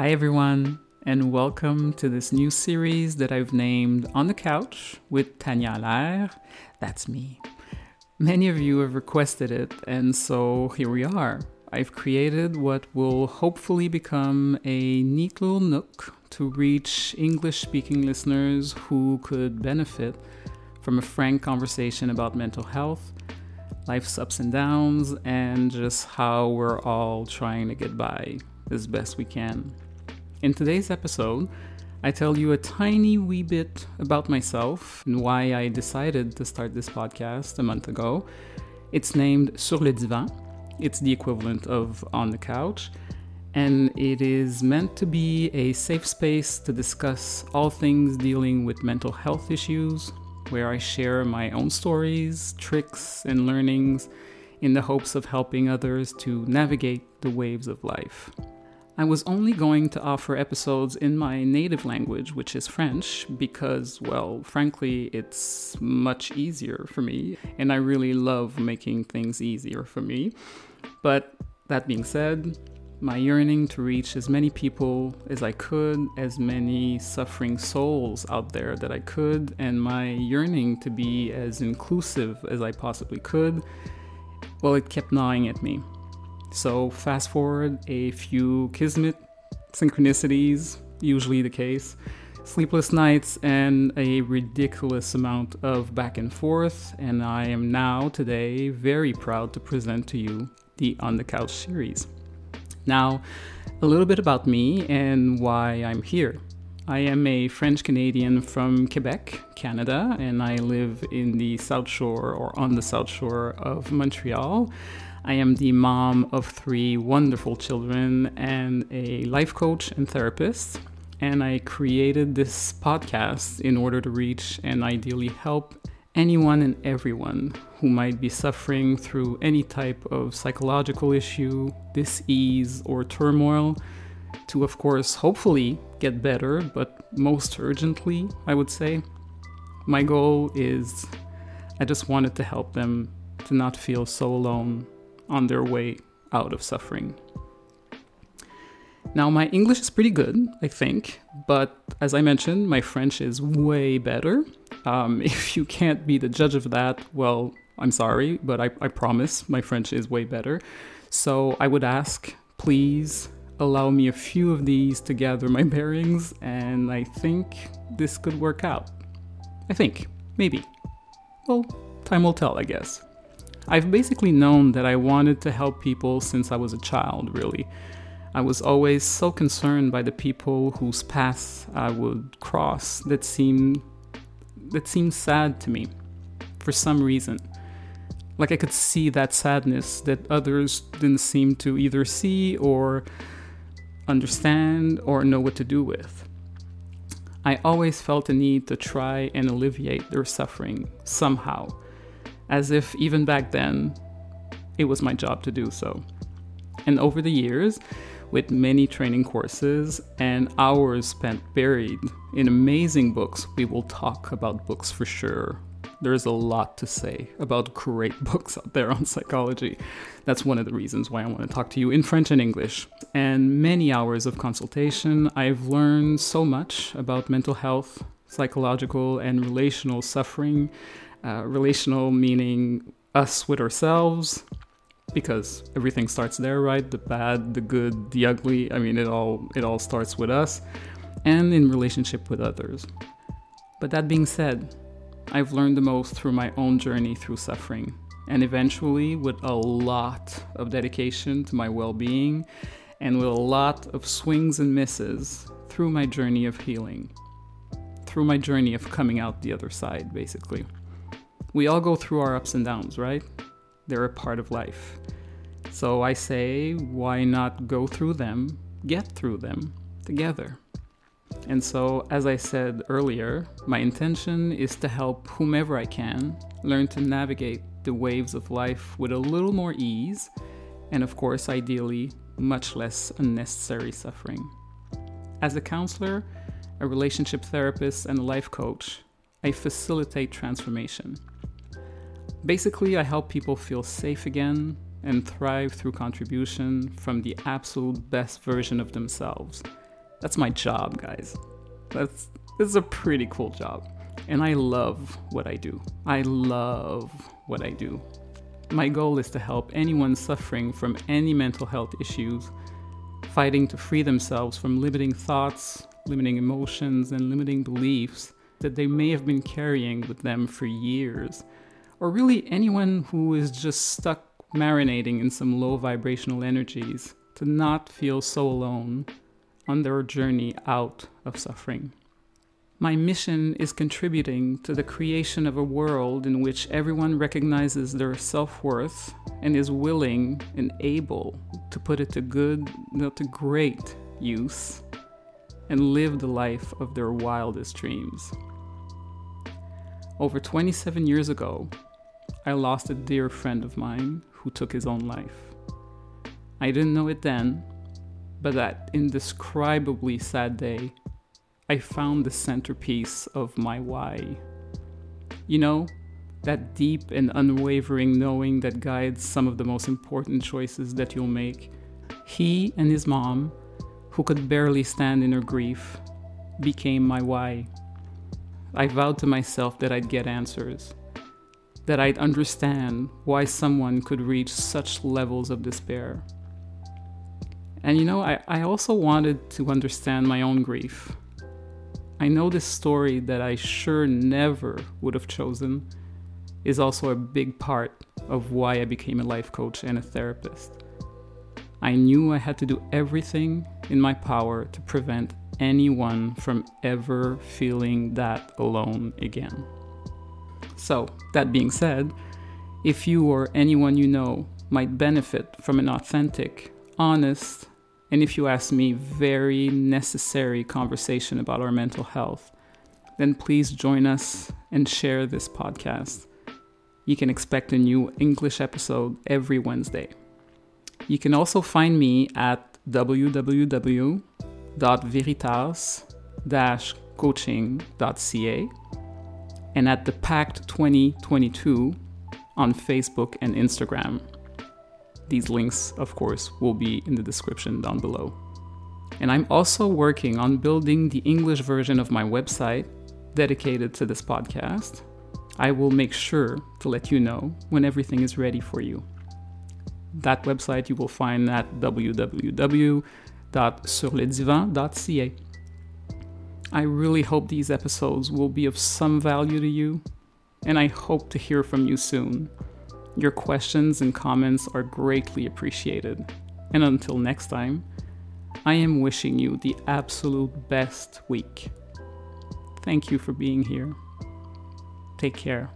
Hi, everyone, and welcome to this new series that I've named On the Couch with Tanya Allaire. That's me. Many of you have requested it, and so here we are. I've created what will hopefully become a neat little nook to reach English speaking listeners who could benefit from a frank conversation about mental health, life's ups and downs, and just how we're all trying to get by as best we can. In today's episode, I tell you a tiny wee bit about myself and why I decided to start this podcast a month ago. It's named Sur le Divan. It's the equivalent of On the Couch, and it is meant to be a safe space to discuss all things dealing with mental health issues, where I share my own stories, tricks, and learnings in the hopes of helping others to navigate the waves of life. I was only going to offer episodes in my native language, which is French, because, well, frankly, it's much easier for me, and I really love making things easier for me. But that being said, my yearning to reach as many people as I could, as many suffering souls out there that I could, and my yearning to be as inclusive as I possibly could, well, it kept gnawing at me. So, fast forward a few kismet synchronicities, usually the case, sleepless nights, and a ridiculous amount of back and forth, and I am now today very proud to present to you the On the Couch series. Now, a little bit about me and why I'm here. I am a French Canadian from Quebec, Canada, and I live in the South Shore or on the South Shore of Montreal. I am the mom of three wonderful children and a life coach and therapist. And I created this podcast in order to reach and ideally help anyone and everyone who might be suffering through any type of psychological issue, dis-ease, or turmoil to, of course, hopefully get better, but most urgently, I would say. My goal is I just wanted to help them to not feel so alone on their way out of suffering. Now, my English is pretty good, I think, but as I mentioned, my French is way better. Um, if you can't be the judge of that, well, I'm sorry, but I, I promise my French is way better. So I would ask, please allow me a few of these to gather my bearings, and I think this could work out. I think, maybe. Well, time will tell, I guess. I've basically known that I wanted to help people since I was a child, really. I was always so concerned by the people whose paths I would cross that seemed that seemed sad to me for some reason. Like I could see that sadness that others didn't seem to either see or understand or know what to do with. I always felt a need to try and alleviate their suffering somehow as if even back then it was my job to do so. And over the years, with many training courses and hours spent buried in amazing books, we will talk about books for sure. There's a lot to say about great books out there on psychology. That's one of the reasons why I want to talk to you in French and English. And many hours of consultation, I've learned so much about mental health, psychological, and relational suffering uh, relational meaning us with ourselves, because everything starts there, right? The bad, the good, the ugly. I mean, it all it all starts with us, and in relationship with others. But that being said, I've learned the most through my own journey through suffering, and eventually with a lot of dedication to my well-being, and with a lot of swings and misses through my journey of healing, through my journey of coming out the other side, basically. We all go through our ups and downs, right? They're a part of life. So I say, why not go through them, get through them together? And so, as I said earlier, my intention is to help whomever I can learn to navigate the waves of life with a little more ease, and of course, ideally, much less unnecessary suffering. As a counselor, a relationship therapist, and a life coach, I facilitate transformation. Basically, I help people feel safe again and thrive through contribution from the absolute best version of themselves, That's my job, guys. That's this is a pretty cool job. And I love what I do. I love what I do. My goal is to help anyone suffering from any mental health issues, fighting to free themselves from limiting thoughts, limiting emotions, and limiting beliefs that they may have been carrying with them for years. Or really anyone who is just stuck marinating in some low vibrational energies to not feel so alone on their journey out of suffering. My mission is contributing to the creation of a world in which everyone recognizes their self worth and is willing and able to put it to good, not to great use, and live the life of their wildest dreams. Over 27 years ago, I lost a dear friend of mine who took his own life. I didn't know it then, but that indescribably sad day, I found the centerpiece of my why. You know, that deep and unwavering knowing that guides some of the most important choices that you'll make. He and his mom, who could barely stand in her grief, became my why. I vowed to myself that I'd get answers, that I'd understand why someone could reach such levels of despair. And you know, I, I also wanted to understand my own grief. I know this story that I sure never would have chosen is also a big part of why I became a life coach and a therapist. I knew I had to do everything in my power to prevent anyone from ever feeling that alone again. So, that being said, if you or anyone you know might benefit from an authentic, honest, and if you ask me, very necessary conversation about our mental health, then please join us and share this podcast. You can expect a new English episode every Wednesday. You can also find me at www.veritas-coaching.ca and at the Pact 2022 on Facebook and Instagram. These links, of course, will be in the description down below. And I'm also working on building the English version of my website dedicated to this podcast. I will make sure to let you know when everything is ready for you. That website you will find at www.surledivan.ca. I really hope these episodes will be of some value to you, and I hope to hear from you soon. Your questions and comments are greatly appreciated. And until next time, I am wishing you the absolute best week. Thank you for being here. Take care.